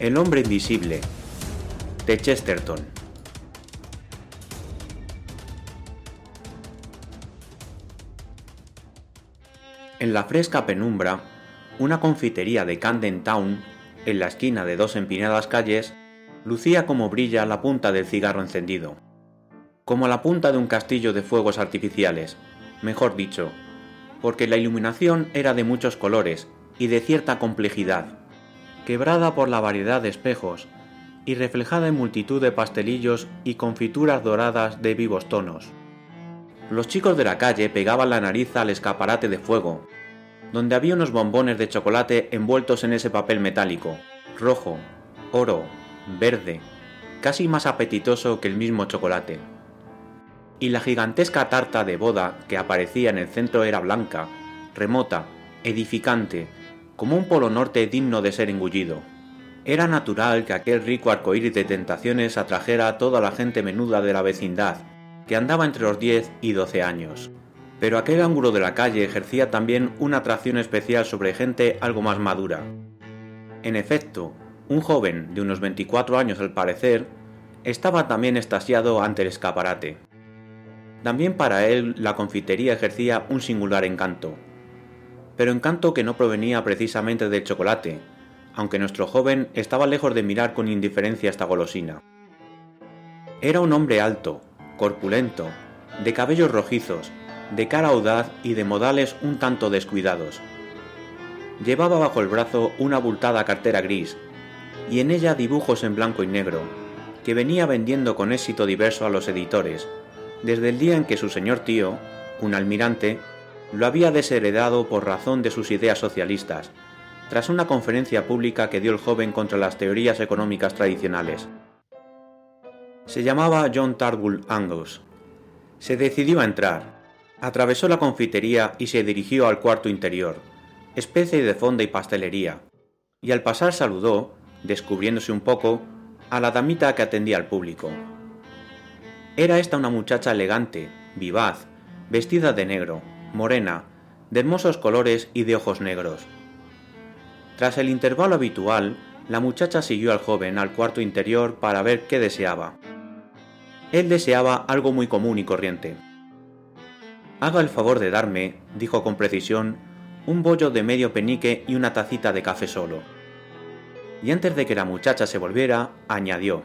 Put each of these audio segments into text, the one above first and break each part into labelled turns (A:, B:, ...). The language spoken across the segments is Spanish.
A: El hombre invisible de Chesterton. En la fresca penumbra, una confitería de Camden Town, en la esquina de dos empinadas calles, lucía como brilla la punta del cigarro encendido, como la punta de un castillo de fuegos artificiales, mejor dicho, porque la iluminación era de muchos colores y de cierta complejidad, quebrada por la variedad de espejos y reflejada en multitud de pastelillos y confituras doradas de vivos tonos. Los chicos de la calle pegaban la nariz al escaparate de fuego, donde había unos bombones de chocolate envueltos en ese papel metálico, rojo, oro, verde, casi más apetitoso que el mismo chocolate. Y la gigantesca tarta de boda que aparecía en el centro era blanca, remota, edificante, como un polo norte digno de ser engullido. Era natural que aquel rico arcoíris de tentaciones atrajera a toda la gente menuda de la vecindad, que andaba entre los 10 y 12 años. Pero aquel ángulo de la calle ejercía también una atracción especial sobre gente algo más madura. En efecto, un joven de unos 24 años al parecer, estaba también estasiado ante el escaparate. También para él la confitería ejercía un singular encanto, pero encanto que no provenía precisamente del chocolate, aunque nuestro joven estaba lejos de mirar con indiferencia esta golosina. Era un hombre alto, corpulento, de cabellos rojizos, de cara audaz y de modales un tanto descuidados. Llevaba bajo el brazo una abultada cartera gris, y en ella dibujos en blanco y negro, que venía vendiendo con éxito diverso a los editores, desde el día en que su señor tío, un almirante, lo había desheredado por razón de sus ideas socialistas, tras una conferencia pública que dio el joven contra las teorías económicas tradicionales. Se llamaba John Tarbull Angus. Se decidió a entrar, atravesó la confitería y se dirigió al cuarto interior, especie de fonda y pastelería, y al pasar saludó, descubriéndose un poco, a la damita que atendía al público. Era esta una muchacha elegante, vivaz, vestida de negro, morena, de hermosos colores y de ojos negros. Tras el intervalo habitual, la muchacha siguió al joven al cuarto interior para ver qué deseaba. Él deseaba algo muy común y corriente. Haga el favor de darme, dijo con precisión, un bollo de medio penique y una tacita de café solo y antes de que la muchacha se volviera, añadió,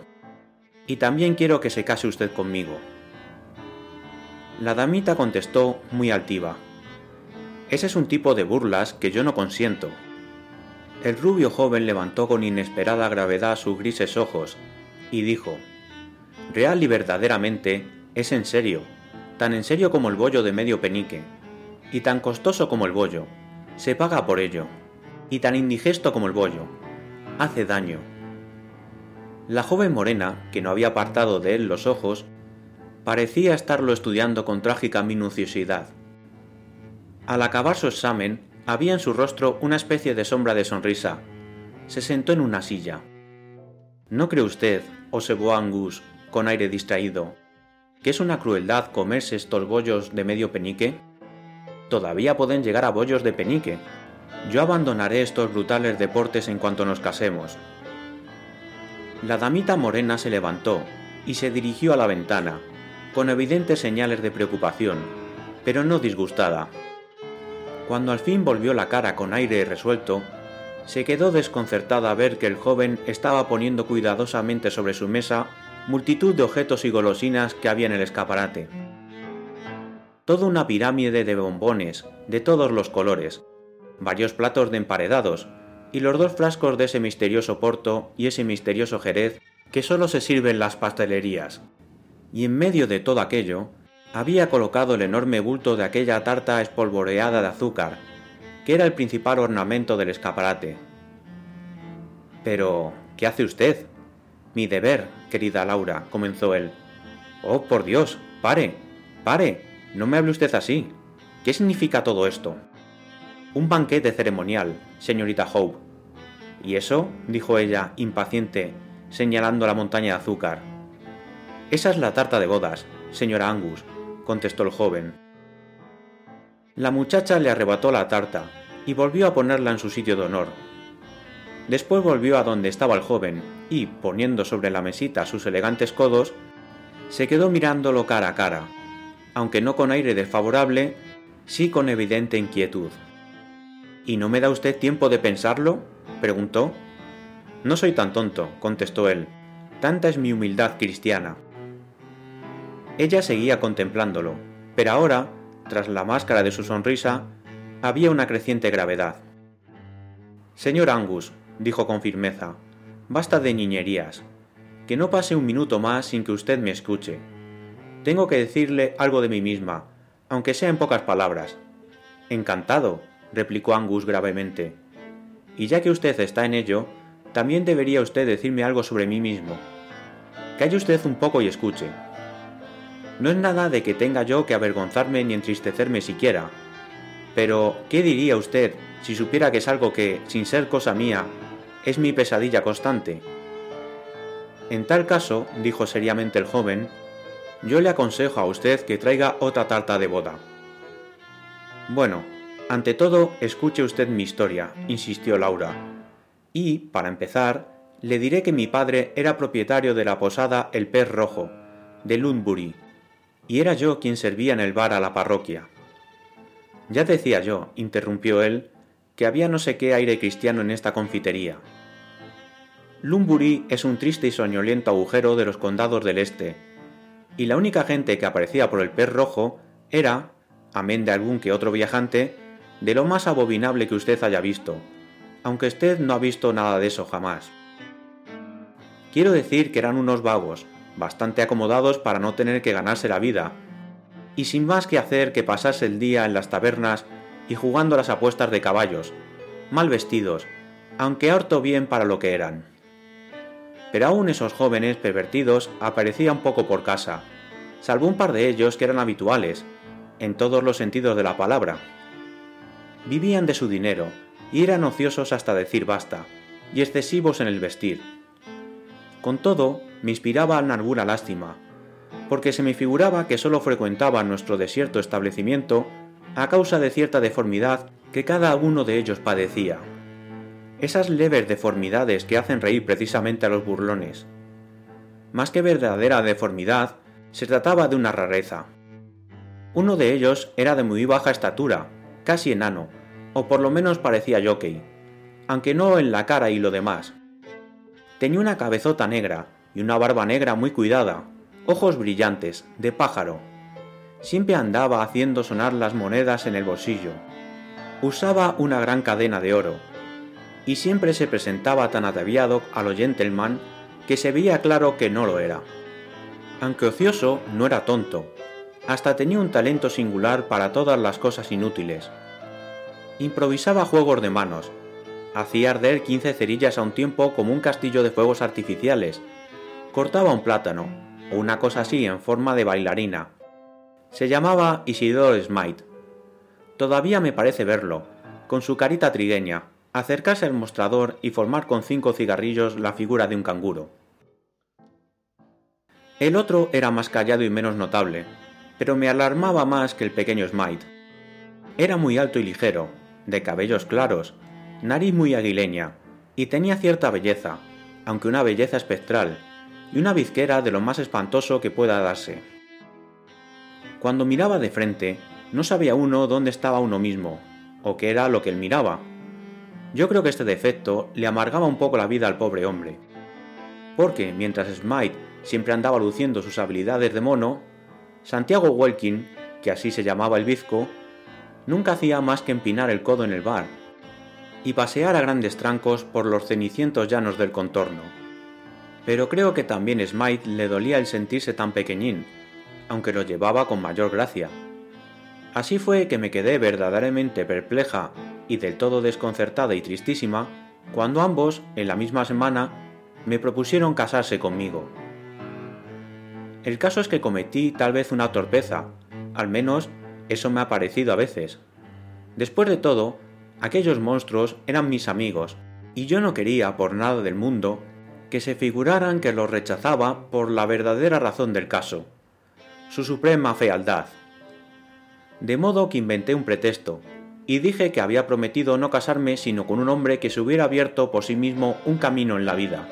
A: Y también quiero que se case usted conmigo. La damita contestó muy altiva, Ese es un tipo de burlas que yo no consiento. El rubio joven levantó con inesperada gravedad sus grises ojos y dijo, Real y verdaderamente es en serio, tan en serio como el bollo de medio penique, y tan costoso como el bollo, se paga por ello, y tan indigesto como el bollo, hace daño. La joven morena, que no había apartado de él los ojos, parecía estarlo estudiando con trágica minuciosidad. Al acabar su examen, había en su rostro una especie de sombra de sonrisa. Se sentó en una silla. ¿No cree usted, observó Angus, con aire distraído, que es una crueldad comerse estos bollos de medio penique? Todavía pueden llegar a bollos de penique, yo abandonaré estos brutales deportes en cuanto nos casemos. La damita morena se levantó y se dirigió a la ventana, con evidentes señales de preocupación, pero no disgustada. Cuando al fin volvió la cara con aire resuelto, se quedó desconcertada a ver que el joven estaba poniendo cuidadosamente sobre su mesa multitud de objetos y golosinas que había en el escaparate. Toda una pirámide de bombones, de todos los colores, varios platos de emparedados y los dos frascos de ese misterioso porto y ese misterioso jerez que solo se sirve en las pastelerías. Y en medio de todo aquello, había colocado el enorme bulto de aquella tarta espolvoreada de azúcar, que era el principal ornamento del escaparate. Pero, ¿qué hace usted? Mi deber, querida Laura, comenzó él. Oh, por Dios, pare, pare, no me hable usted así. ¿Qué significa todo esto? Un banquete ceremonial, señorita Hope. ¿Y eso? dijo ella, impaciente, señalando la montaña de azúcar. Esa es la tarta de bodas, señora Angus, contestó el joven. La muchacha le arrebató la tarta y volvió a ponerla en su sitio de honor. Después volvió a donde estaba el joven y, poniendo sobre la mesita sus elegantes codos, se quedó mirándolo cara a cara, aunque no con aire desfavorable, sí con evidente inquietud. ¿Y no me da usted tiempo de pensarlo? preguntó. No soy tan tonto, contestó él. Tanta es mi humildad cristiana. Ella seguía contemplándolo, pero ahora, tras la máscara de su sonrisa, había una creciente gravedad. Señor Angus, dijo con firmeza, basta de niñerías. Que no pase un minuto más sin que usted me escuche. Tengo que decirle algo de mí misma, aunque sea en pocas palabras. Encantado, replicó Angus gravemente. Y ya que usted está en ello, también debería usted decirme algo sobre mí mismo. Calle usted un poco y escuche. No es nada de que tenga yo que avergonzarme ni entristecerme siquiera. Pero, ¿qué diría usted si supiera que es algo que, sin ser cosa mía, es mi pesadilla constante? En tal caso, dijo seriamente el joven, yo le aconsejo a usted que traiga otra tarta de boda. Bueno, ante todo, escuche usted mi historia, insistió Laura. Y, para empezar, le diré que mi padre era propietario de la posada El Pez Rojo, de Lundbury, y era yo quien servía en el bar a la parroquia. Ya decía yo, interrumpió él, que había no sé qué aire cristiano en esta confitería. Lundbury es un triste y soñoliento agujero de los condados del este, y la única gente que aparecía por el pez rojo era, amén de algún que otro viajante, de lo más abominable que usted haya visto, aunque usted no ha visto nada de eso jamás. Quiero decir que eran unos vagos, bastante acomodados para no tener que ganarse la vida, y sin más que hacer que pasarse el día en las tabernas y jugando las apuestas de caballos, mal vestidos, aunque harto bien para lo que eran. Pero aún esos jóvenes pervertidos aparecían poco por casa, salvo un par de ellos que eran habituales, en todos los sentidos de la palabra. Vivían de su dinero, y eran ociosos hasta decir basta, y excesivos en el vestir. Con todo, me inspiraba alguna lástima, porque se me figuraba que solo frecuentaban nuestro desierto establecimiento a causa de cierta deformidad que cada uno de ellos padecía. Esas leves deformidades que hacen reír precisamente a los burlones. Más que verdadera deformidad, se trataba de una rareza. Uno de ellos era de muy baja estatura, casi enano, o por lo menos parecía jockey, aunque no en la cara y lo demás. Tenía una cabezota negra y una barba negra muy cuidada, ojos brillantes, de pájaro. Siempre andaba haciendo sonar las monedas en el bolsillo. Usaba una gran cadena de oro, y siempre se presentaba tan ataviado a lo gentleman que se veía claro que no lo era. Aunque ocioso, no era tonto, hasta tenía un talento singular para todas las cosas inútiles. Improvisaba juegos de manos, hacía arder 15 cerillas a un tiempo como un castillo de fuegos artificiales, cortaba un plátano, o una cosa así en forma de bailarina. Se llamaba Isidore Smite. Todavía me parece verlo, con su carita trigueña, acercarse al mostrador y formar con cinco cigarrillos la figura de un canguro. El otro era más callado y menos notable, pero me alarmaba más que el pequeño Smite. Era muy alto y ligero, de cabellos claros, nariz muy aguileña, y tenía cierta belleza, aunque una belleza espectral, y una bizquera de lo más espantoso que pueda darse. Cuando miraba de frente, no sabía uno dónde estaba uno mismo, o qué era lo que él miraba, yo creo que este defecto le amargaba un poco la vida al pobre hombre. Porque mientras Smite siempre andaba luciendo sus habilidades de mono, Santiago Welkin, que así se llamaba el bizco, nunca hacía más que empinar el codo en el bar y pasear a grandes trancos por los cenicientos llanos del contorno. Pero creo que también Smite le dolía el sentirse tan pequeñín, aunque lo llevaba con mayor gracia. Así fue que me quedé verdaderamente perpleja y del todo desconcertada y tristísima cuando ambos, en la misma semana, me propusieron casarse conmigo. El caso es que cometí tal vez una torpeza, al menos eso me ha parecido a veces. Después de todo, aquellos monstruos eran mis amigos, y yo no quería por nada del mundo que se figuraran que los rechazaba por la verdadera razón del caso, su suprema fealdad. De modo que inventé un pretexto, y dije que había prometido no casarme sino con un hombre que se hubiera abierto por sí mismo un camino en la vida.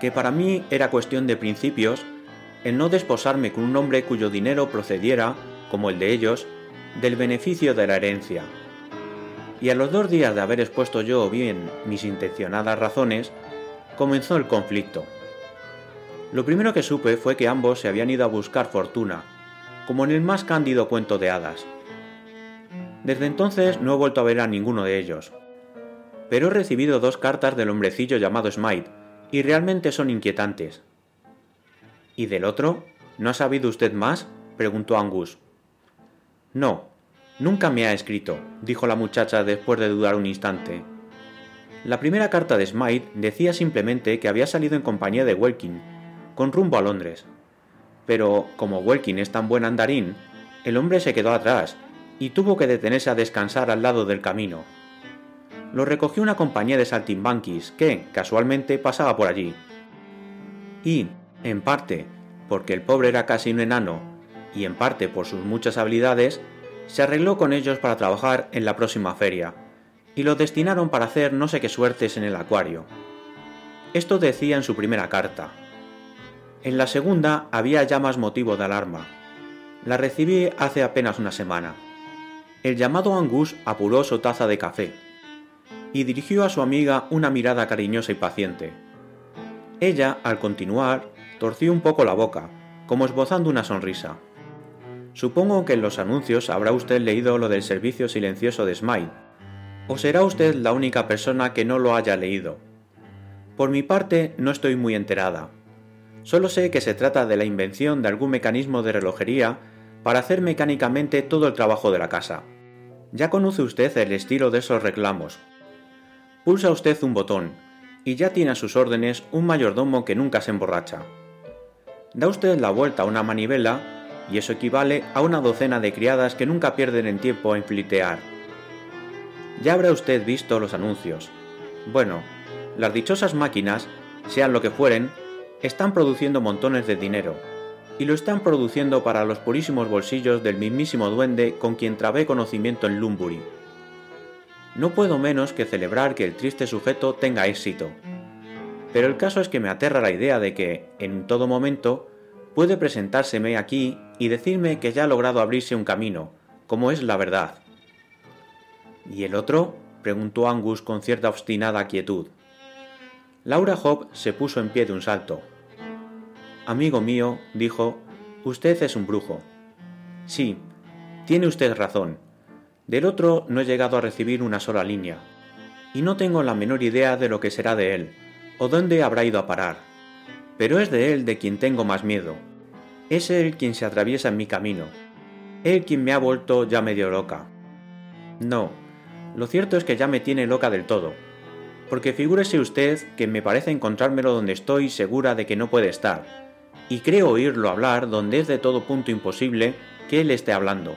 A: Que para mí era cuestión de principios el no desposarme con un hombre cuyo dinero procediera, como el de ellos, del beneficio de la herencia. Y a los dos días de haber expuesto yo bien mis intencionadas razones, comenzó el conflicto. Lo primero que supe fue que ambos se habían ido a buscar fortuna, como en el más cándido cuento de hadas. Desde entonces no he vuelto a ver a ninguno de ellos. Pero he recibido dos cartas del hombrecillo llamado Smite, y realmente son inquietantes. ¿Y del otro? ¿No ha sabido usted más? preguntó Angus. No, nunca me ha escrito, dijo la muchacha después de dudar un instante. La primera carta de Smite decía simplemente que había salido en compañía de Welkin, con rumbo a Londres. Pero como Welkin es tan buen andarín, el hombre se quedó atrás y tuvo que detenerse a descansar al lado del camino. Lo recogió una compañía de saltimbanquis que, casualmente, pasaba por allí. Y, en parte, porque el pobre era casi un enano, y en parte por sus muchas habilidades, se arregló con ellos para trabajar en la próxima feria, y lo destinaron para hacer no sé qué suertes en el acuario. Esto decía en su primera carta. En la segunda había ya más motivo de alarma. La recibí hace apenas una semana. El llamado Angus apuró su taza de café y dirigió a su amiga una mirada cariñosa y paciente. Ella, al continuar, torció un poco la boca, como esbozando una sonrisa. Supongo que en los anuncios habrá usted leído lo del servicio silencioso de Smile, o será usted la única persona que no lo haya leído. Por mi parte, no estoy muy enterada. Solo sé que se trata de la invención de algún mecanismo de relojería para hacer mecánicamente todo el trabajo de la casa. Ya conoce usted el estilo de esos reclamos. Pulsa usted un botón, y ya tiene a sus órdenes un mayordomo que nunca se emborracha. Da usted la vuelta a una manivela, y eso equivale a una docena de criadas que nunca pierden en tiempo en flitear. Ya habrá usted visto los anuncios. Bueno, las dichosas máquinas, sean lo que fueren, están produciendo montones de dinero, y lo están produciendo para los purísimos bolsillos del mismísimo duende con quien trabé conocimiento en Lumbury. No puedo menos que celebrar que el triste sujeto tenga éxito. Pero el caso es que me aterra la idea de que, en todo momento, puede presentárseme aquí y decirme que ya ha logrado abrirse un camino, como es la verdad. ¿Y el otro? preguntó Angus con cierta obstinada quietud. Laura Hobb se puso en pie de un salto. Amigo mío, dijo, usted es un brujo. Sí, tiene usted razón. Del otro no he llegado a recibir una sola línea, y no tengo la menor idea de lo que será de él, o dónde habrá ido a parar. Pero es de él de quien tengo más miedo. Es él quien se atraviesa en mi camino. Él quien me ha vuelto ya medio loca. No, lo cierto es que ya me tiene loca del todo. Porque figúrese usted que me parece encontrármelo donde estoy segura de que no puede estar, y creo oírlo hablar donde es de todo punto imposible que él esté hablando.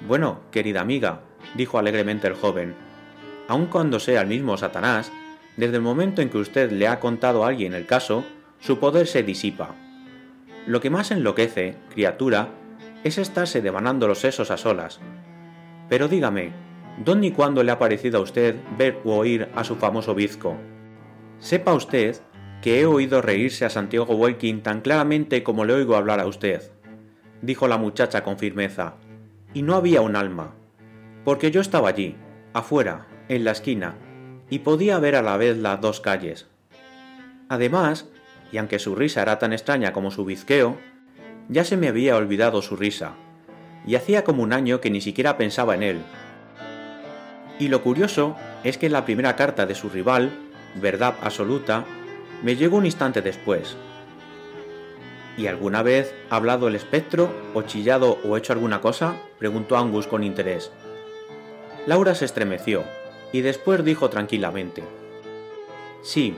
A: Bueno, querida amiga, dijo alegremente el joven, aun cuando sea el mismo Satanás, desde el momento en que usted le ha contado a alguien el caso, su poder se disipa. Lo que más enloquece, criatura, es estarse devanando los sesos a solas. Pero dígame, ¿dónde y cuándo le ha parecido a usted ver u oír a su famoso bizco? Sepa usted que he oído reírse a Santiago Welkin tan claramente como le oigo hablar a usted, dijo la muchacha con firmeza, y no había un alma, porque yo estaba allí, afuera, en la esquina, y podía ver a la vez las dos calles. Además, y aunque su risa era tan extraña como su bizqueo, ya se me había olvidado su risa, y hacía como un año que ni siquiera pensaba en él. Y lo curioso es que la primera carta de su rival, Verdad Absoluta, me llegó un instante después. ¿Y alguna vez ha hablado el espectro, o chillado o hecho alguna cosa? preguntó Angus con interés. Laura se estremeció, y después dijo tranquilamente. Sí,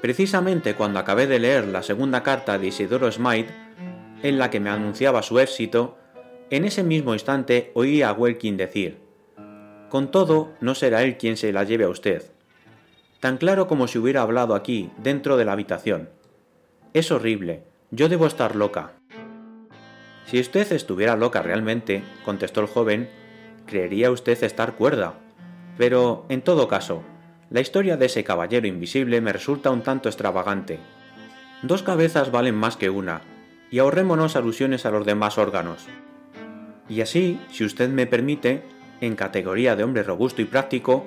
A: precisamente cuando acabé de leer la segunda carta de Isidoro Smite, en la que me anunciaba su éxito, en ese mismo instante oí a Welkin decir, Con todo, no será él quien se la lleve a usted tan claro como si hubiera hablado aquí, dentro de la habitación. Es horrible, yo debo estar loca. Si usted estuviera loca realmente, contestó el joven, creería usted estar cuerda. Pero, en todo caso, la historia de ese caballero invisible me resulta un tanto extravagante. Dos cabezas valen más que una, y ahorrémonos alusiones a los demás órganos. Y así, si usted me permite, en categoría de hombre robusto y práctico,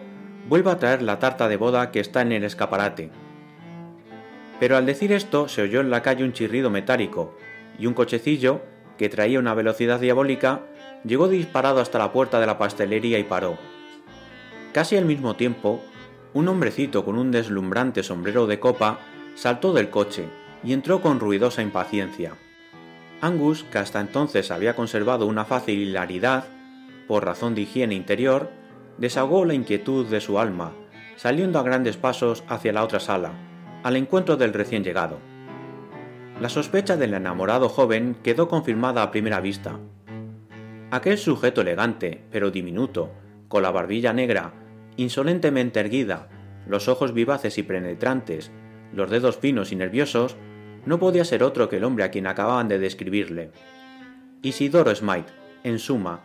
A: vuelvo a traer la tarta de boda que está en el escaparate. Pero al decir esto se oyó en la calle un chirrido metálico, y un cochecillo, que traía una velocidad diabólica, llegó disparado hasta la puerta de la pastelería y paró. Casi al mismo tiempo, un hombrecito con un deslumbrante sombrero de copa saltó del coche y entró con ruidosa impaciencia. Angus, que hasta entonces había conservado una fácil hilaridad, por razón de higiene interior, desahogó la inquietud de su alma, saliendo a grandes pasos hacia la otra sala, al encuentro del recién llegado. La sospecha del enamorado joven quedó confirmada a primera vista. Aquel sujeto elegante, pero diminuto, con la barbilla negra, insolentemente erguida, los ojos vivaces y penetrantes, los dedos finos y nerviosos, no podía ser otro que el hombre a quien acababan de describirle. Isidoro Smite, en suma,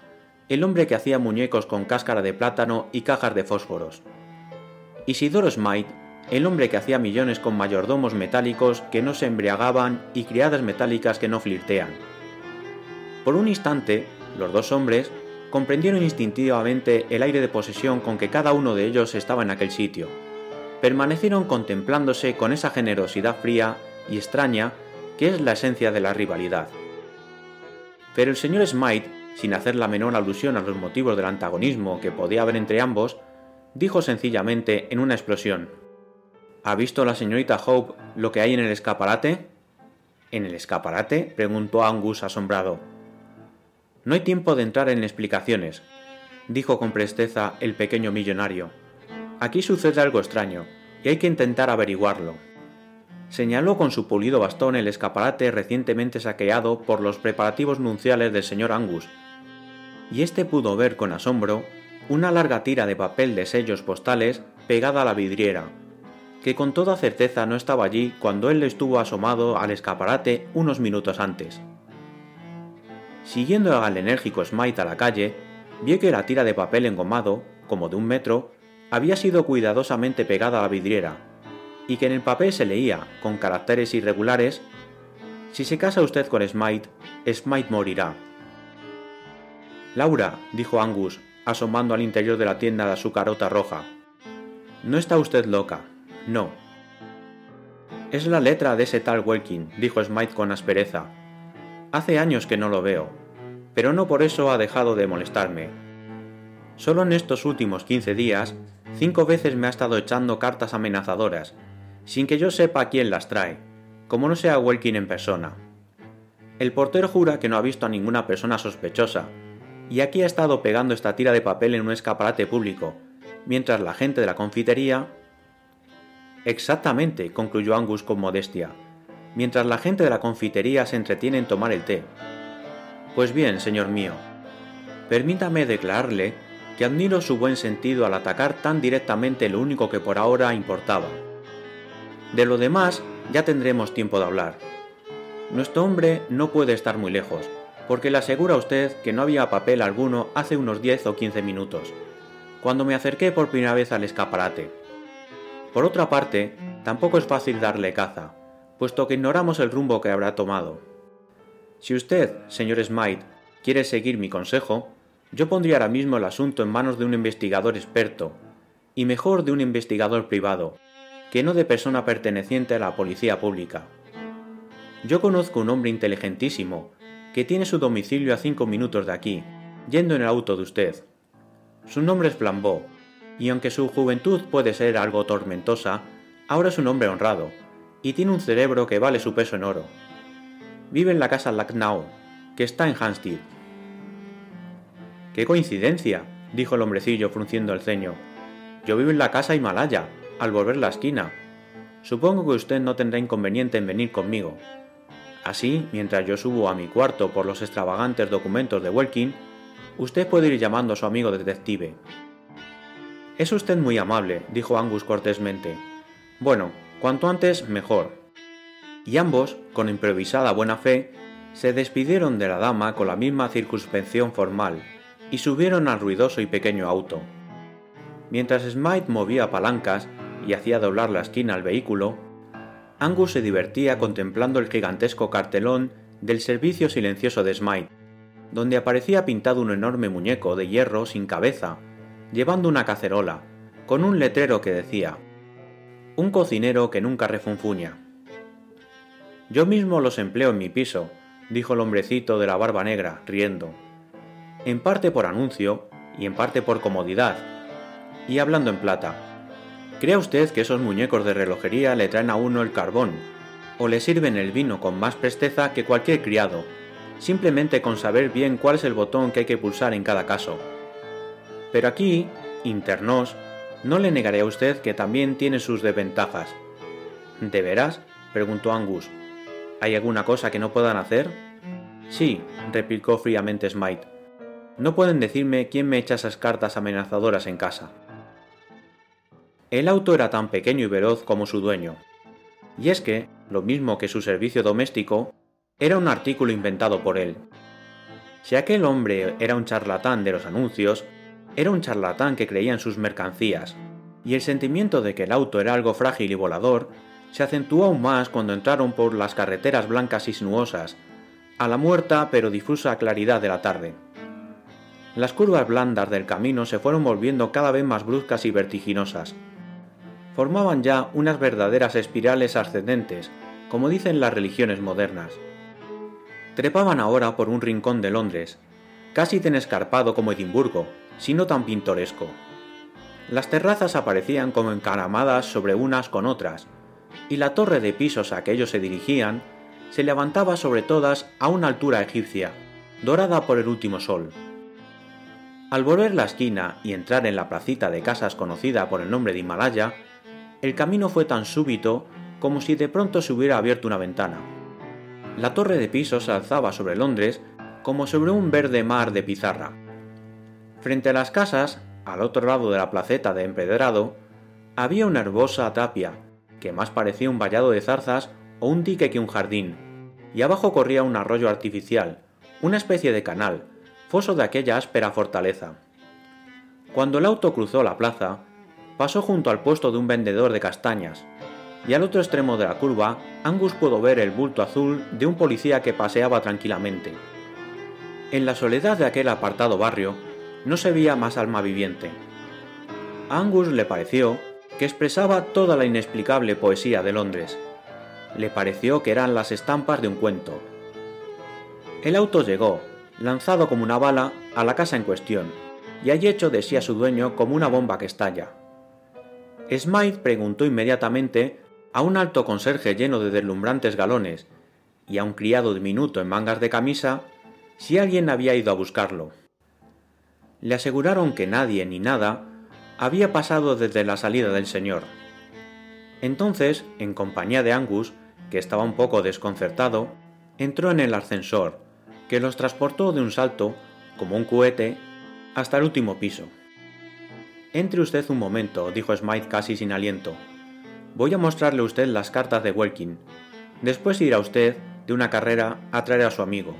A: el hombre que hacía muñecos con cáscara de plátano y cajas de fósforos. Isidoro Smite, el hombre que hacía millones con mayordomos metálicos que no se embriagaban y criadas metálicas que no flirtean. Por un instante, los dos hombres comprendieron instintivamente el aire de posesión con que cada uno de ellos estaba en aquel sitio. Permanecieron contemplándose con esa generosidad fría y extraña que es la esencia de la rivalidad. Pero el señor Smite, sin hacer la menor alusión a los motivos del antagonismo que podía haber entre ambos, dijo sencillamente en una explosión ¿Ha visto la señorita Hope lo que hay en el escaparate? ¿En el escaparate? preguntó Angus asombrado. No hay tiempo de entrar en explicaciones, dijo con presteza el pequeño millonario. Aquí sucede algo extraño, y hay que intentar averiguarlo. Señaló con su pulido bastón el escaparate recientemente saqueado por los preparativos nunciales del señor Angus, y éste pudo ver con asombro una larga tira de papel de sellos postales pegada a la vidriera, que con toda certeza no estaba allí cuando él estuvo asomado al escaparate unos minutos antes. Siguiendo al enérgico Smite a la calle, vio que la tira de papel engomado, como de un metro, había sido cuidadosamente pegada a la vidriera, y que en el papel se leía, con caracteres irregulares, Si se casa usted con Smite, Smite morirá. Laura, dijo Angus, asomando al interior de la tienda de su carota roja. No está usted loca, no. Es la letra de ese tal Welkin, dijo Smite con aspereza. Hace años que no lo veo pero no por eso ha dejado de molestarme. Solo en estos últimos 15 días, cinco veces me ha estado echando cartas amenazadoras, sin que yo sepa quién las trae, como no sea Welkin en persona. El portero jura que no ha visto a ninguna persona sospechosa, y aquí ha estado pegando esta tira de papel en un escaparate público, mientras la gente de la confitería... Exactamente, concluyó Angus con modestia, mientras la gente de la confitería se entretiene en tomar el té. Pues bien, señor mío, permítame declararle que admiro su buen sentido al atacar tan directamente lo único que por ahora importaba. De lo demás ya tendremos tiempo de hablar. Nuestro hombre no puede estar muy lejos, porque le asegura a usted que no había papel alguno hace unos 10 o 15 minutos, cuando me acerqué por primera vez al escaparate. Por otra parte, tampoco es fácil darle caza, puesto que ignoramos el rumbo que habrá tomado. Si usted, señor Smite, quiere seguir mi consejo, yo pondría ahora mismo el asunto en manos de un investigador experto, y mejor de un investigador privado, que no de persona perteneciente a la policía pública. Yo conozco un hombre inteligentísimo, que tiene su domicilio a cinco minutos de aquí, yendo en el auto de usted. Su nombre es Flambeau, y aunque su juventud puede ser algo tormentosa, ahora es un hombre honrado, y tiene un cerebro que vale su peso en oro vive en la casa Lucknow, que está en Hampstead. ¡Qué coincidencia! dijo el hombrecillo frunciendo el ceño. Yo vivo en la casa Himalaya, al volver la esquina. Supongo que usted no tendrá inconveniente en venir conmigo. Así, mientras yo subo a mi cuarto por los extravagantes documentos de Welkin, usted puede ir llamando a su amigo detective. Es usted muy amable, dijo Angus cortésmente. Bueno, cuanto antes, mejor y ambos, con improvisada buena fe, se despidieron de la dama con la misma circunspección formal, y subieron al ruidoso y pequeño auto. Mientras Smite movía palancas y hacía doblar la esquina al vehículo, Angus se divertía contemplando el gigantesco cartelón del servicio silencioso de Smite, donde aparecía pintado un enorme muñeco de hierro sin cabeza, llevando una cacerola, con un letrero que decía, Un cocinero que nunca refunfuña. Yo mismo los empleo en mi piso, dijo el hombrecito de la barba negra, riendo. En parte por anuncio y en parte por comodidad. Y hablando en plata, ¿Crea usted que esos muñecos de relojería le traen a uno el carbón o le sirven el vino con más presteza que cualquier criado, simplemente con saber bien cuál es el botón que hay que pulsar en cada caso? Pero aquí, internos, no le negaré a usted que también tiene sus desventajas. ¿De veras? preguntó Angus. ¿Hay alguna cosa que no puedan hacer? Sí, replicó fríamente Smite. No pueden decirme quién me echa esas cartas amenazadoras en casa. El auto era tan pequeño y veloz como su dueño. Y es que, lo mismo que su servicio doméstico, era un artículo inventado por él. Si aquel hombre era un charlatán de los anuncios, era un charlatán que creía en sus mercancías, y el sentimiento de que el auto era algo frágil y volador se acentuó aún más cuando entraron por las carreteras blancas y sinuosas, a la muerta pero difusa claridad de la tarde. Las curvas blandas del camino se fueron volviendo cada vez más bruscas y vertiginosas, formaban ya unas verdaderas espirales ascendentes, como dicen las religiones modernas. Trepaban ahora por un rincón de Londres, casi tan escarpado como Edimburgo, si no tan pintoresco. Las terrazas aparecían como encaramadas sobre unas con otras, y la torre de pisos a que ellos se dirigían se levantaba sobre todas a una altura egipcia, dorada por el último sol. Al volver la esquina y entrar en la placita de casas conocida por el nombre de Himalaya, el camino fue tan súbito como si de pronto se hubiera abierto una ventana. La torre de pisos se alzaba sobre Londres como sobre un verde mar de pizarra. Frente a las casas, al otro lado de la placeta de empedrado, había una herbosa tapia, que más parecía un vallado de zarzas o un dique que un jardín, y abajo corría un arroyo artificial, una especie de canal, foso de aquella áspera fortaleza. Cuando el auto cruzó la plaza, pasó junto al puesto de un vendedor de castañas, y al otro extremo de la curva, Angus pudo ver el bulto azul de un policía que paseaba tranquilamente. En la soledad de aquel apartado barrio, no se veía más alma viviente. A Angus le pareció que expresaba toda la inexplicable poesía de Londres. Le pareció que eran las estampas de un cuento. El auto llegó, lanzado como una bala, a la casa en cuestión, y allí hecho de sí a su dueño como una bomba que estalla. Smythe preguntó inmediatamente a un alto conserje lleno de deslumbrantes galones y a un criado diminuto en mangas de camisa si alguien había ido a buscarlo. Le aseguraron que nadie ni nada había pasado desde la salida del señor. Entonces, en compañía de Angus, que estaba un poco desconcertado, entró en el ascensor, que los transportó de un salto, como un cohete, hasta el último piso. Entre usted un momento, dijo Smythe casi sin aliento. Voy a mostrarle a usted las cartas de Welkin. Después irá usted, de una carrera, a traer a su amigo.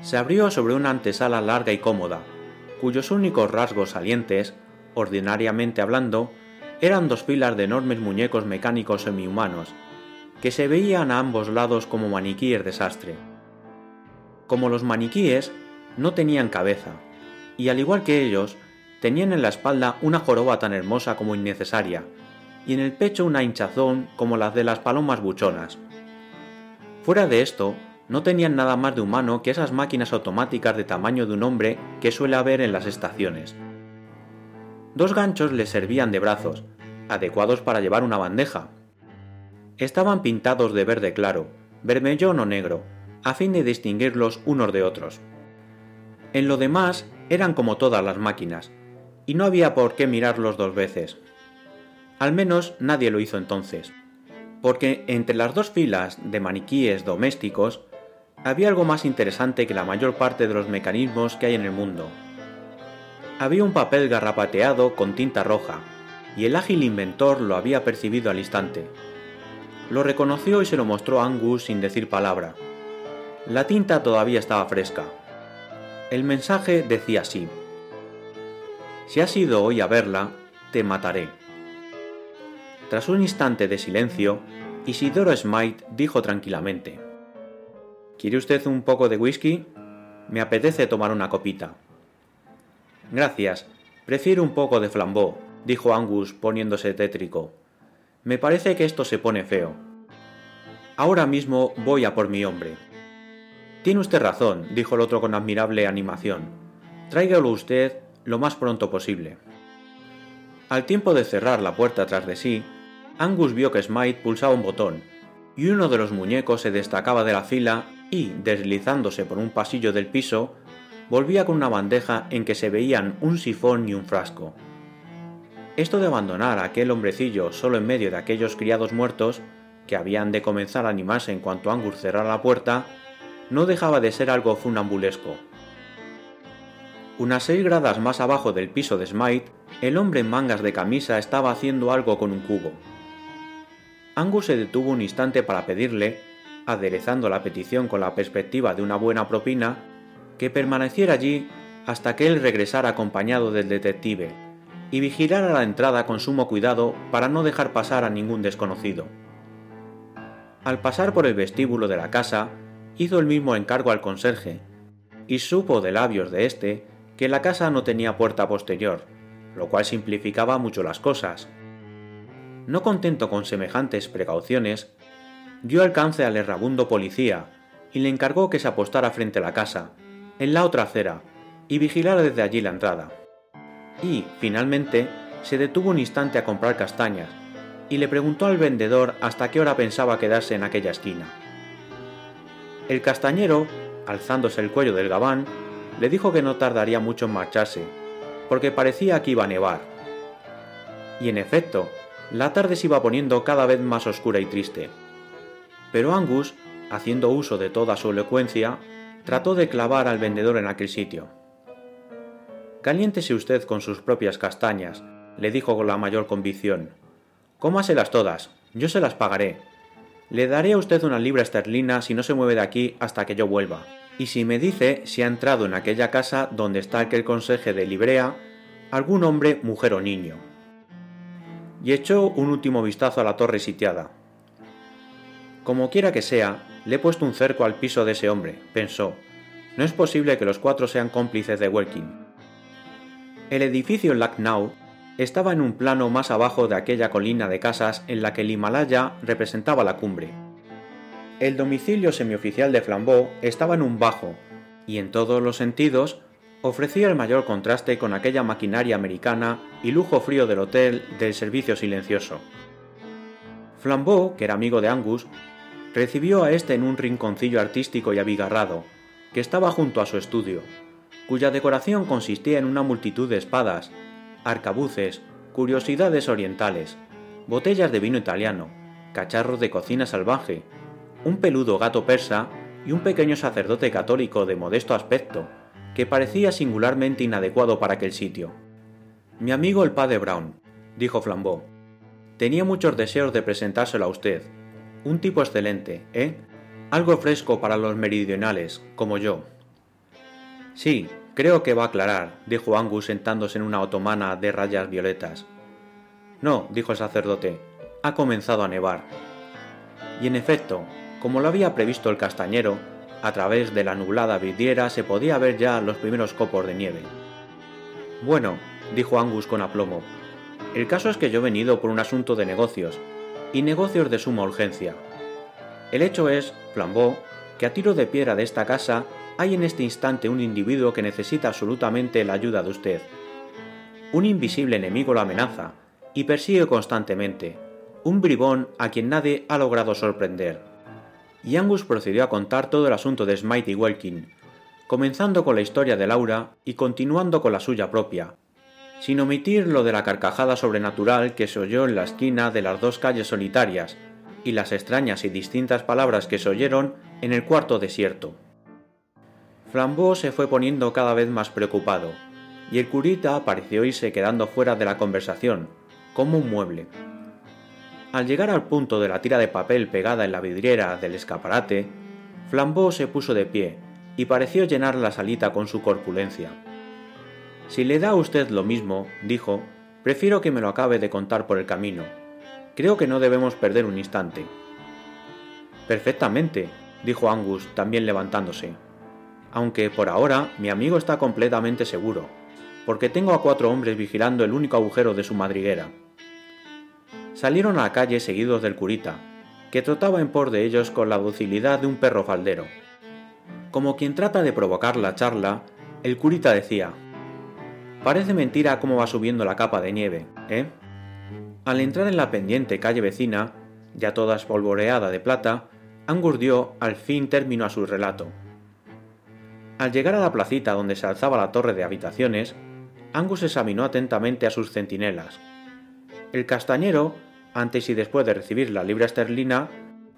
A: Se abrió sobre una antesala larga y cómoda, cuyos únicos rasgos salientes, ordinariamente hablando, eran dos filas de enormes muñecos mecánicos semihumanos, que se veían a ambos lados como maniquíes de sastre. Como los maniquíes, no tenían cabeza, y al igual que ellos, tenían en la espalda una joroba tan hermosa como innecesaria, y en el pecho una hinchazón como las de las palomas buchonas. Fuera de esto, no tenían nada más de humano que esas máquinas automáticas de tamaño de un hombre que suele haber en las estaciones. Dos ganchos les servían de brazos, adecuados para llevar una bandeja. Estaban pintados de verde claro, vermellón o negro, a fin de distinguirlos unos de otros. En lo demás eran como todas las máquinas, y no había por qué mirarlos dos veces. Al menos nadie lo hizo entonces, porque entre las dos filas de maniquíes domésticos había algo más interesante que la mayor parte de los mecanismos que hay en el mundo. Había un papel garrapateado con tinta roja, y el ágil inventor lo había percibido al instante. Lo reconoció y se lo mostró a Angus sin decir palabra. La tinta todavía estaba fresca. El mensaje decía así. Si has ido hoy a verla, te mataré. Tras un instante de silencio, Isidoro Smite dijo tranquilamente. ¿Quiere usted un poco de whisky? Me apetece tomar una copita. Gracias, prefiero un poco de flambó, dijo Angus poniéndose tétrico. Me parece que esto se pone feo. Ahora mismo voy a por mi hombre. Tiene usted razón, dijo el otro con admirable animación. Tráigalo usted lo más pronto posible. Al tiempo de cerrar la puerta tras de sí, Angus vio que Smite pulsaba un botón, y uno de los muñecos se destacaba de la fila y, deslizándose por un pasillo del piso, volvía con una bandeja en que se veían un sifón y un frasco. Esto de abandonar a aquel hombrecillo solo en medio de aquellos criados muertos, que habían de comenzar a animarse en cuanto Angus cerrara la puerta, no dejaba de ser algo funambulesco. Unas seis gradas más abajo del piso de Smite, el hombre en mangas de camisa estaba haciendo algo con un cubo. Angus se detuvo un instante para pedirle, aderezando la petición con la perspectiva de una buena propina, que permaneciera allí hasta que él regresara acompañado del detective, y vigilara la entrada con sumo cuidado para no dejar pasar a ningún desconocido. Al pasar por el vestíbulo de la casa, hizo el mismo encargo al conserje, y supo de labios de éste que la casa no tenía puerta posterior, lo cual simplificaba mucho las cosas. No contento con semejantes precauciones, dio alcance al errabundo policía y le encargó que se apostara frente a la casa, en la otra acera, y vigilara desde allí la entrada. Y, finalmente, se detuvo un instante a comprar castañas, y le preguntó al vendedor hasta qué hora pensaba quedarse en aquella esquina. El castañero, alzándose el cuello del gabán, le dijo que no tardaría mucho en marcharse, porque parecía que iba a nevar. Y en efecto, la tarde se iba poniendo cada vez más oscura y triste. Pero Angus, haciendo uso de toda su elocuencia, trató de clavar al vendedor en aquel sitio. Caliéntese usted con sus propias castañas, le dijo con la mayor convicción. Cómaselas todas, yo se las pagaré. Le daré a usted una libra esterlina si no se mueve de aquí hasta que yo vuelva. Y si me dice si ha entrado en aquella casa donde está aquel conserje de Librea, algún hombre, mujer o niño. Y echó un último vistazo a la torre sitiada. Como quiera que sea, le he puesto un cerco al piso de ese hombre, pensó. No es posible que los cuatro sean cómplices de Welkin. El edificio Lucknow estaba en un plano más abajo de aquella colina de casas en la que el Himalaya representaba la cumbre. El domicilio semioficial de Flambeau estaba en un bajo, y en todos los sentidos ofrecía el mayor contraste con aquella maquinaria americana y lujo frío del hotel del servicio silencioso. Flambeau, que era amigo de Angus, recibió a este en un rinconcillo artístico y abigarrado, que estaba junto a su estudio, cuya decoración consistía en una multitud de espadas, arcabuces, curiosidades orientales, botellas de vino italiano, cacharros de cocina salvaje, un peludo gato persa y un pequeño sacerdote católico de modesto aspecto, que parecía singularmente inadecuado para aquel sitio. Mi amigo el padre Brown, dijo Flambeau. Tenía muchos deseos de presentárselo a usted. Un tipo excelente, ¿eh? Algo fresco para los meridionales, como yo. Sí, creo que va a aclarar, dijo Angus sentándose en una otomana de rayas violetas. No, dijo el sacerdote, ha comenzado a nevar. Y en efecto, como lo había previsto el castañero, a través de la nublada vidriera se podía ver ya los primeros copos de nieve. Bueno, dijo Angus con aplomo, el caso es que yo he venido por un asunto de negocios, y negocios de suma urgencia. El hecho es, Flambeau, que a tiro de piedra de esta casa hay en este instante un individuo que necesita absolutamente la ayuda de usted. Un invisible enemigo lo amenaza y persigue constantemente, un bribón a quien nadie ha logrado sorprender. Y Angus procedió a contar todo el asunto de Smite y Welkin, comenzando con la historia de Laura y continuando con la suya propia, sin omitir lo de la carcajada sobrenatural que se oyó en la esquina de las dos calles solitarias, y las extrañas y distintas palabras que se oyeron en el cuarto desierto. Flambeau se fue poniendo cada vez más preocupado, y el curita pareció irse quedando fuera de la conversación, como un mueble. Al llegar al punto de la tira de papel pegada en la vidriera del escaparate, Flambeau se puso de pie y pareció llenar la salita con su corpulencia. Si le da a usted lo mismo, dijo, prefiero que me lo acabe de contar por el camino. Creo que no debemos perder un instante. Perfectamente, dijo Angus, también levantándose. Aunque por ahora mi amigo está completamente seguro, porque tengo a cuatro hombres vigilando el único agujero de su madriguera. Salieron a la calle seguidos del curita, que trotaba en por de ellos con la docilidad de un perro faldero. Como quien trata de provocar la charla, el curita decía, Parece mentira cómo va subiendo la capa de nieve, ¿eh? Al entrar en la pendiente calle vecina, ya toda espolvoreada de plata, Angus dio al fin término a su relato. Al llegar a la placita donde se alzaba la torre de habitaciones, Angus examinó atentamente a sus centinelas. El castañero, antes y después de recibir la libra esterlina,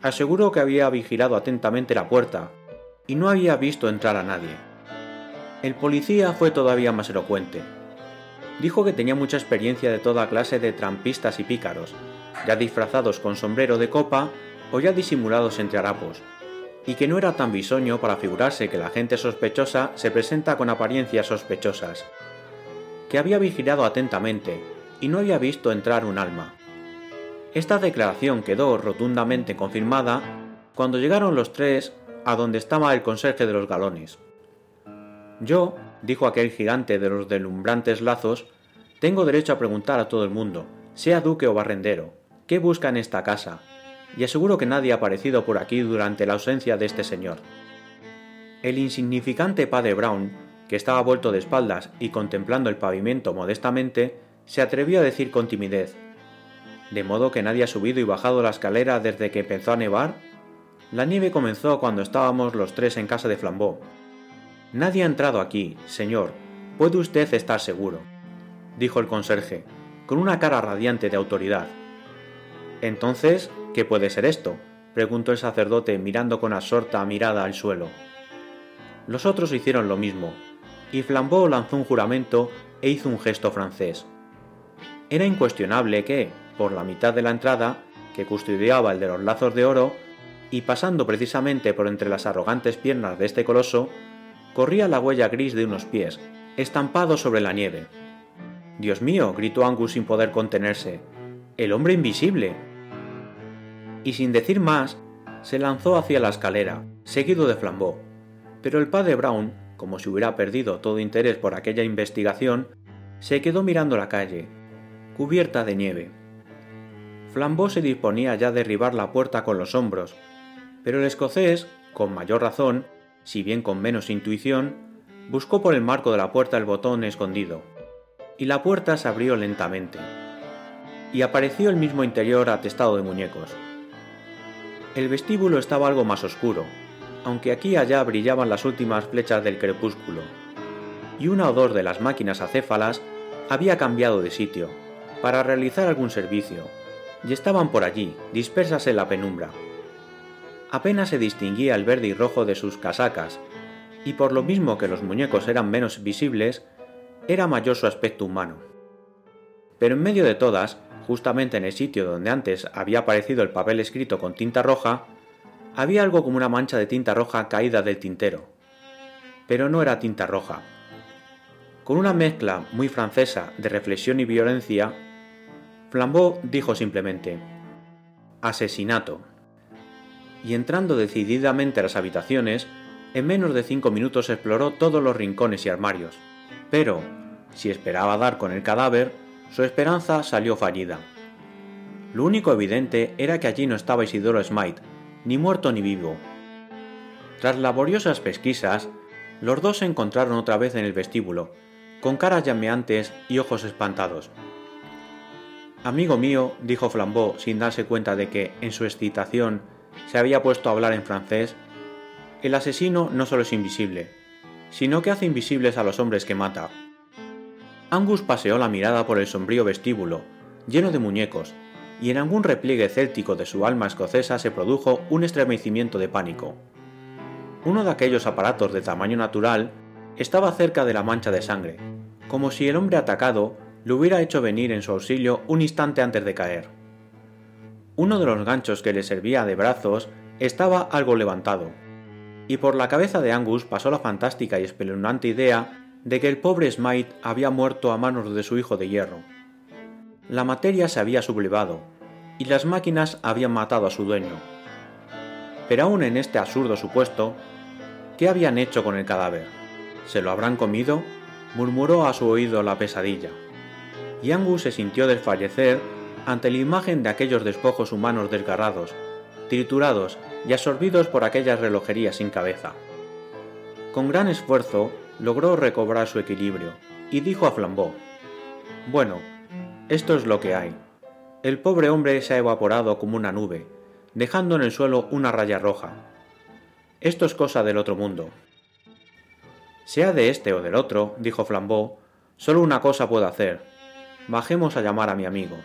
A: aseguró que había vigilado atentamente la puerta y no había visto entrar a nadie. El policía fue todavía más elocuente. Dijo que tenía mucha experiencia de toda clase de trampistas y pícaros, ya disfrazados con sombrero de copa o ya disimulados entre harapos, y que no era tan bisoño para figurarse que la gente sospechosa se presenta con apariencias sospechosas, que había vigilado atentamente y no había visto entrar un alma. Esta declaración quedó rotundamente confirmada cuando llegaron los tres a donde estaba el conserje de los galones. Yo, dijo aquel gigante de los delumbrantes lazos, tengo derecho a preguntar a todo el mundo, sea duque o barrendero, ¿qué busca en esta casa? Y aseguro que nadie ha aparecido por aquí durante la ausencia de este señor. El insignificante padre Brown, que estaba vuelto de espaldas y contemplando el pavimento modestamente, se atrevió a decir con timidez, ¿De modo que nadie ha subido y bajado la escalera desde que empezó a nevar? La nieve comenzó cuando estábamos los tres en casa de Flambeau. Nadie ha entrado aquí, señor, puede usted estar seguro, dijo el conserje, con una cara radiante de autoridad. Entonces, ¿qué puede ser esto? preguntó el sacerdote mirando con absorta mirada al suelo. Los otros hicieron lo mismo, y Flambeau lanzó un juramento e hizo un gesto francés. Era incuestionable que, por la mitad de la entrada, que custodiaba el de los lazos de oro, y pasando precisamente por entre las arrogantes piernas de este coloso, corría la huella gris de unos pies, estampados sobre la nieve. Dios mío, gritó Angus sin poder contenerse. El hombre invisible. Y sin decir más, se lanzó hacia la escalera, seguido de Flambeau. Pero el padre Brown, como si hubiera perdido todo interés por aquella investigación, se quedó mirando la calle, cubierta de nieve. Flambeau se disponía ya a derribar la puerta con los hombros, pero el escocés, con mayor razón, si bien con menos intuición, buscó por el marco de la puerta el botón escondido, y la puerta se abrió lentamente, y apareció el mismo interior atestado de muñecos. El vestíbulo estaba algo más oscuro, aunque aquí y allá brillaban las últimas flechas del crepúsculo, y una o dos de las máquinas acéfalas había cambiado de sitio, para realizar algún servicio, y estaban por allí, dispersas en la penumbra. Apenas se distinguía el verde y rojo de sus casacas, y por lo mismo que los muñecos eran menos visibles, era mayor su aspecto humano. Pero en medio de todas, justamente en el sitio donde antes había aparecido el papel escrito con tinta roja, había algo como una mancha de tinta roja caída del tintero. Pero no era tinta roja. Con una mezcla muy francesa de reflexión y violencia, Flambeau dijo simplemente, asesinato. Y entrando decididamente a las habitaciones, en menos de cinco minutos exploró todos los rincones y armarios. Pero, si esperaba dar con el cadáver, su esperanza salió fallida. Lo único evidente era que allí no estaba Isidoro Smite, ni muerto ni vivo. Tras laboriosas pesquisas, los dos se encontraron otra vez en el vestíbulo, con caras llameantes y ojos espantados. Amigo mío, dijo Flambeau sin darse cuenta de que, en su excitación, se había puesto a hablar en francés, el asesino no solo es invisible, sino que hace invisibles a los hombres que mata. Angus paseó la mirada por el sombrío vestíbulo, lleno de muñecos, y en algún repliegue céltico de su alma escocesa se produjo un estremecimiento de pánico. Uno de aquellos aparatos de tamaño natural estaba cerca de la mancha de sangre, como si el hombre atacado le hubiera hecho venir en su auxilio un instante antes de caer. Uno de los ganchos que le servía de brazos estaba algo levantado, y por la cabeza de Angus pasó la fantástica y espeluznante idea de que el pobre Smite había muerto a manos de su hijo de hierro. La materia se había sublevado, y las máquinas habían matado a su dueño. Pero aún en este absurdo supuesto, ¿qué habían hecho con el cadáver? ¿Se lo habrán comido? murmuró a su oído la pesadilla. Y Angus se sintió desfallecer ante la imagen de aquellos despojos humanos desgarrados, triturados y absorbidos por aquellas relojerías sin cabeza. Con gran esfuerzo logró recobrar su equilibrio y dijo a Flambeau, Bueno, esto es lo que hay. El pobre hombre se ha evaporado como una nube, dejando en el suelo una raya roja. Esto es cosa del otro mundo. Sea de este o del otro, dijo Flambeau, solo una cosa puedo hacer. Bajemos a llamar a mi amigo.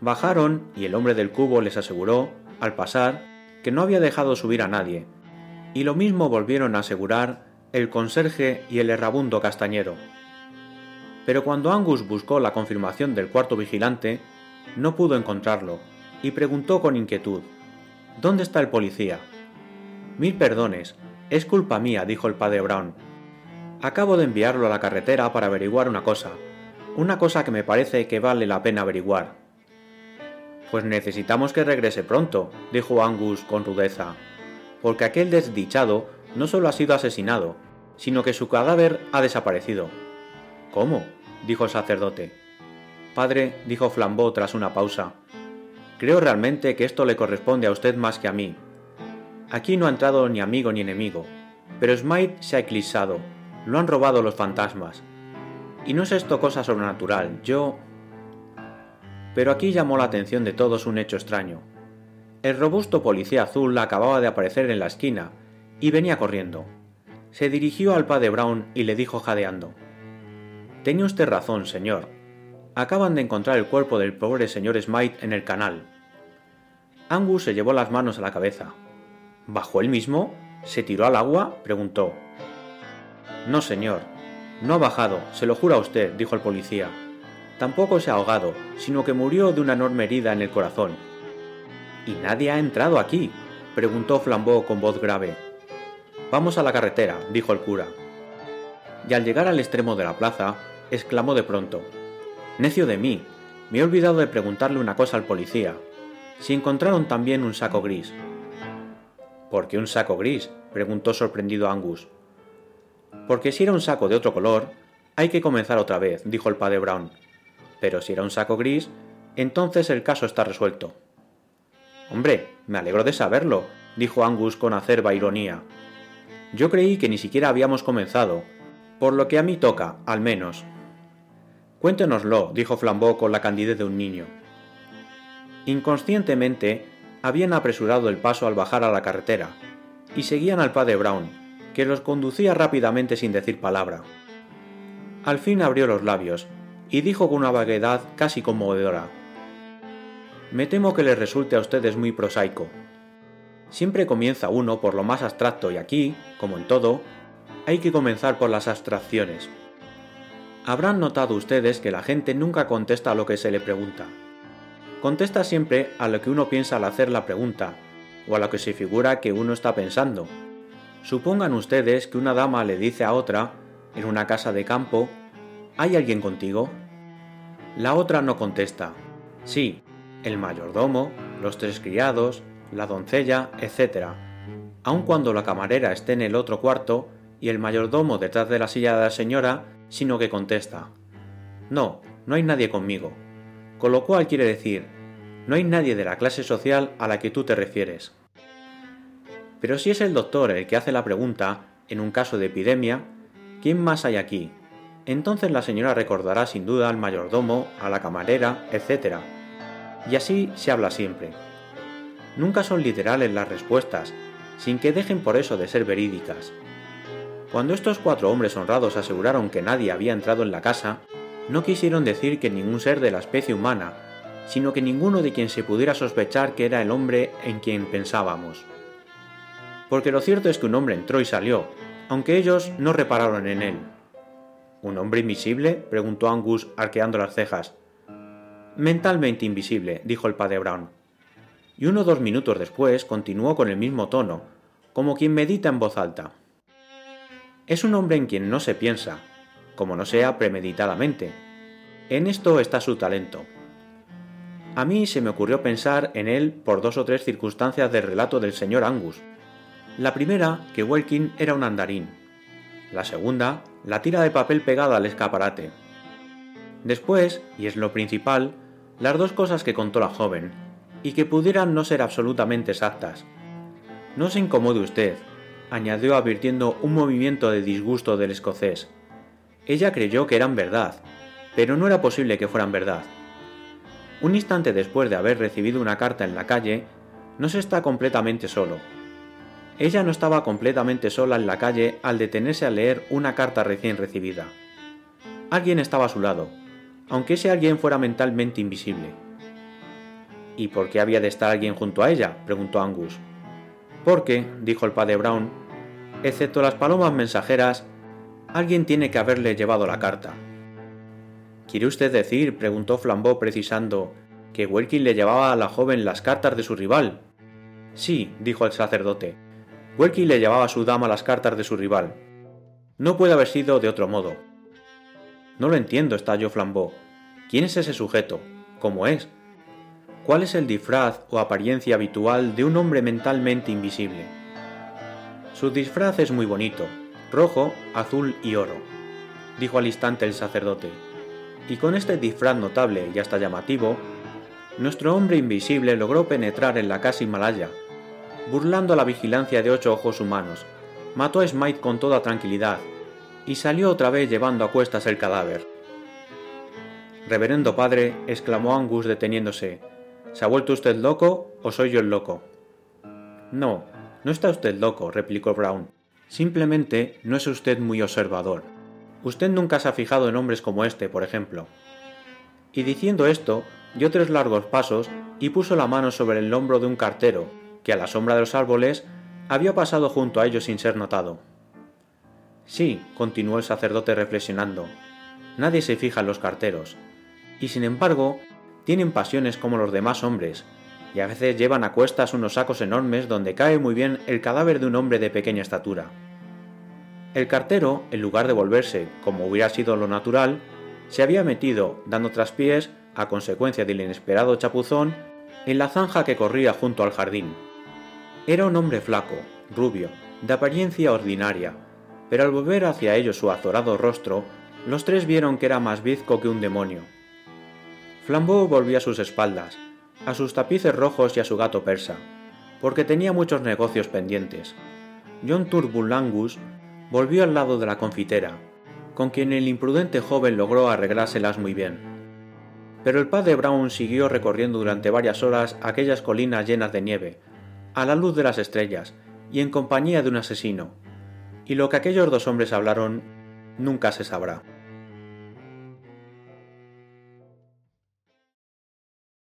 A: Bajaron y el hombre del cubo les aseguró, al pasar, que no había dejado subir a nadie, y lo mismo volvieron a asegurar el conserje y el errabundo castañero. Pero cuando Angus buscó la confirmación del cuarto vigilante, no pudo encontrarlo, y preguntó con inquietud, ¿Dónde está el policía? Mil perdones, es culpa mía, dijo el padre Brown. Acabo de enviarlo a la carretera para averiguar una cosa, una cosa que me parece que vale la pena averiguar. Pues necesitamos que regrese pronto, dijo Angus con rudeza, porque aquel desdichado no solo ha sido asesinado, sino que su cadáver ha desaparecido. ¿Cómo? dijo el sacerdote. Padre, dijo Flambeau tras una pausa, creo realmente que esto le corresponde a usted más que a mí. Aquí no ha entrado ni amigo ni enemigo, pero Smite se ha eclipsado, lo han robado los fantasmas. Y no es esto cosa sobrenatural, yo... Pero aquí llamó la atención de todos un hecho extraño. El robusto policía azul acababa de aparecer en la esquina y venía corriendo se dirigió al padre Brown y le dijo jadeando Tenía usted razón, señor. Acaban de encontrar el cuerpo del pobre señor Smite en el canal. Angus se llevó las manos a la cabeza. ¿Bajó él mismo? ¿Se tiró al agua? preguntó. No, señor. No ha bajado, se lo juro a usted, dijo el policía. Tampoco se ha ahogado, sino que murió de una enorme herida en el corazón. ¿Y nadie ha entrado aquí? preguntó Flambeau con voz grave. Vamos a la carretera, dijo el cura. Y al llegar al extremo de la plaza, exclamó de pronto, Necio de mí, me he olvidado de preguntarle una cosa al policía. Si encontraron también un saco gris. ¿Por qué un saco gris? preguntó sorprendido Angus. Porque si era un saco de otro color, hay que comenzar otra vez, dijo el padre Brown. Pero si era un saco gris, entonces el caso está resuelto. Hombre, me alegro de saberlo, dijo Angus con acerba ironía. Yo creí que ni siquiera habíamos comenzado, por lo que a mí toca, al menos. Cuéntenoslo, dijo Flambeau con la candidez de un niño. Inconscientemente, habían apresurado el paso al bajar a la carretera, y seguían al padre Brown, que los conducía rápidamente sin decir palabra. Al fin abrió los labios, y dijo con una vaguedad casi conmovedora. Me temo que les resulte a ustedes muy prosaico, Siempre comienza uno por lo más abstracto y aquí, como en todo, hay que comenzar por las abstracciones. Habrán notado ustedes que la gente nunca contesta a lo que se le pregunta. Contesta siempre a lo que uno piensa al hacer la pregunta, o a lo que se figura que uno está pensando. Supongan ustedes que una dama le dice a otra, en una casa de campo, ¿hay alguien contigo? La otra no contesta. Sí, el mayordomo, los tres criados, la doncella, etc., aun cuando la camarera esté en el otro cuarto y el mayordomo detrás de la silla de la señora, sino que contesta, no, no hay nadie conmigo, con lo cual quiere decir, no hay nadie de la clase social a la que tú te refieres. Pero si es el doctor el que hace la pregunta, en un caso de epidemia, ¿quién más hay aquí? Entonces la señora recordará sin duda al mayordomo, a la camarera, etc. Y así se habla siempre. Nunca son literales las respuestas, sin que dejen por eso de ser verídicas. Cuando estos cuatro hombres honrados aseguraron que nadie había entrado en la casa, no quisieron decir que ningún ser de la especie humana, sino que ninguno de quien se pudiera sospechar que era el hombre en quien pensábamos. Porque lo cierto es que un hombre entró y salió, aunque ellos no repararon en él. ¿Un hombre invisible? preguntó Angus arqueando las cejas. Mentalmente invisible, dijo el padre Brown y uno o dos minutos después continuó con el mismo tono, como quien medita en voz alta. Es un hombre en quien no se piensa, como no sea premeditadamente. En esto está su talento. A mí se me ocurrió pensar en él por dos o tres circunstancias del relato del señor Angus. La primera, que Welkin era un andarín. La segunda, la tira de papel pegada al escaparate. Después, y es lo principal, las dos cosas que contó la joven, y que pudieran no ser absolutamente exactas. No se incomode usted, añadió advirtiendo un movimiento de disgusto del escocés. Ella creyó que eran verdad, pero no era posible que fueran verdad. Un instante después de haber recibido una carta en la calle, no se está completamente solo. Ella no estaba completamente sola en la calle al detenerse a leer una carta recién recibida. Alguien estaba a su lado, aunque ese alguien fuera mentalmente invisible. ¿Y por qué había de estar alguien junto a ella? preguntó Angus. Porque, dijo el padre Brown, excepto las palomas mensajeras, alguien tiene que haberle llevado la carta. ¿Quiere usted decir, preguntó Flambeau precisando, que Welkin le llevaba a la joven las cartas de su rival? Sí, dijo el sacerdote. Welkin le llevaba a su dama las cartas de su rival. No puede haber sido de otro modo. No lo entiendo, estalló Flambeau. ¿Quién es ese sujeto? ¿Cómo es? ¿Cuál es el disfraz o apariencia habitual de un hombre mentalmente invisible? Su disfraz es muy bonito, rojo, azul y oro, dijo al instante el sacerdote. Y con este disfraz notable y hasta llamativo, nuestro hombre invisible logró penetrar en la casa Himalaya, burlando la vigilancia de ocho ojos humanos, mató a Smite con toda tranquilidad y salió otra vez llevando a cuestas el cadáver. Reverendo padre, exclamó Angus deteniéndose, ¿se ha vuelto usted loco o soy yo el loco? No, no está usted loco, replicó Brown. Simplemente no es usted muy observador. Usted nunca se ha fijado en hombres como este, por ejemplo. Y diciendo esto, dio tres largos pasos y puso la mano sobre el hombro de un cartero, que a la sombra de los árboles había pasado junto a ellos sin ser notado. Sí, continuó el sacerdote reflexionando, nadie se fija en los carteros, y sin embargo, tienen pasiones como los demás hombres, y a veces llevan a cuestas unos sacos enormes donde cae muy bien el cadáver de un hombre de pequeña estatura. El cartero, en lugar de volverse, como hubiera sido lo natural, se había metido, dando traspiés, a consecuencia del inesperado chapuzón, en la zanja que corría junto al jardín. Era un hombre flaco, rubio, de apariencia ordinaria, pero al volver hacia ellos su azorado rostro, los tres vieron que era más bizco que un demonio. Flambeau volvió a sus espaldas, a sus tapices rojos y a su gato persa, porque tenía muchos negocios pendientes. John Turbulangus volvió al lado de la confitera, con quien el imprudente joven logró arreglárselas muy bien. Pero el padre Brown siguió recorriendo durante varias horas aquellas colinas llenas de nieve, a la luz de las estrellas y en compañía de un asesino, y lo que aquellos dos hombres hablaron nunca se sabrá.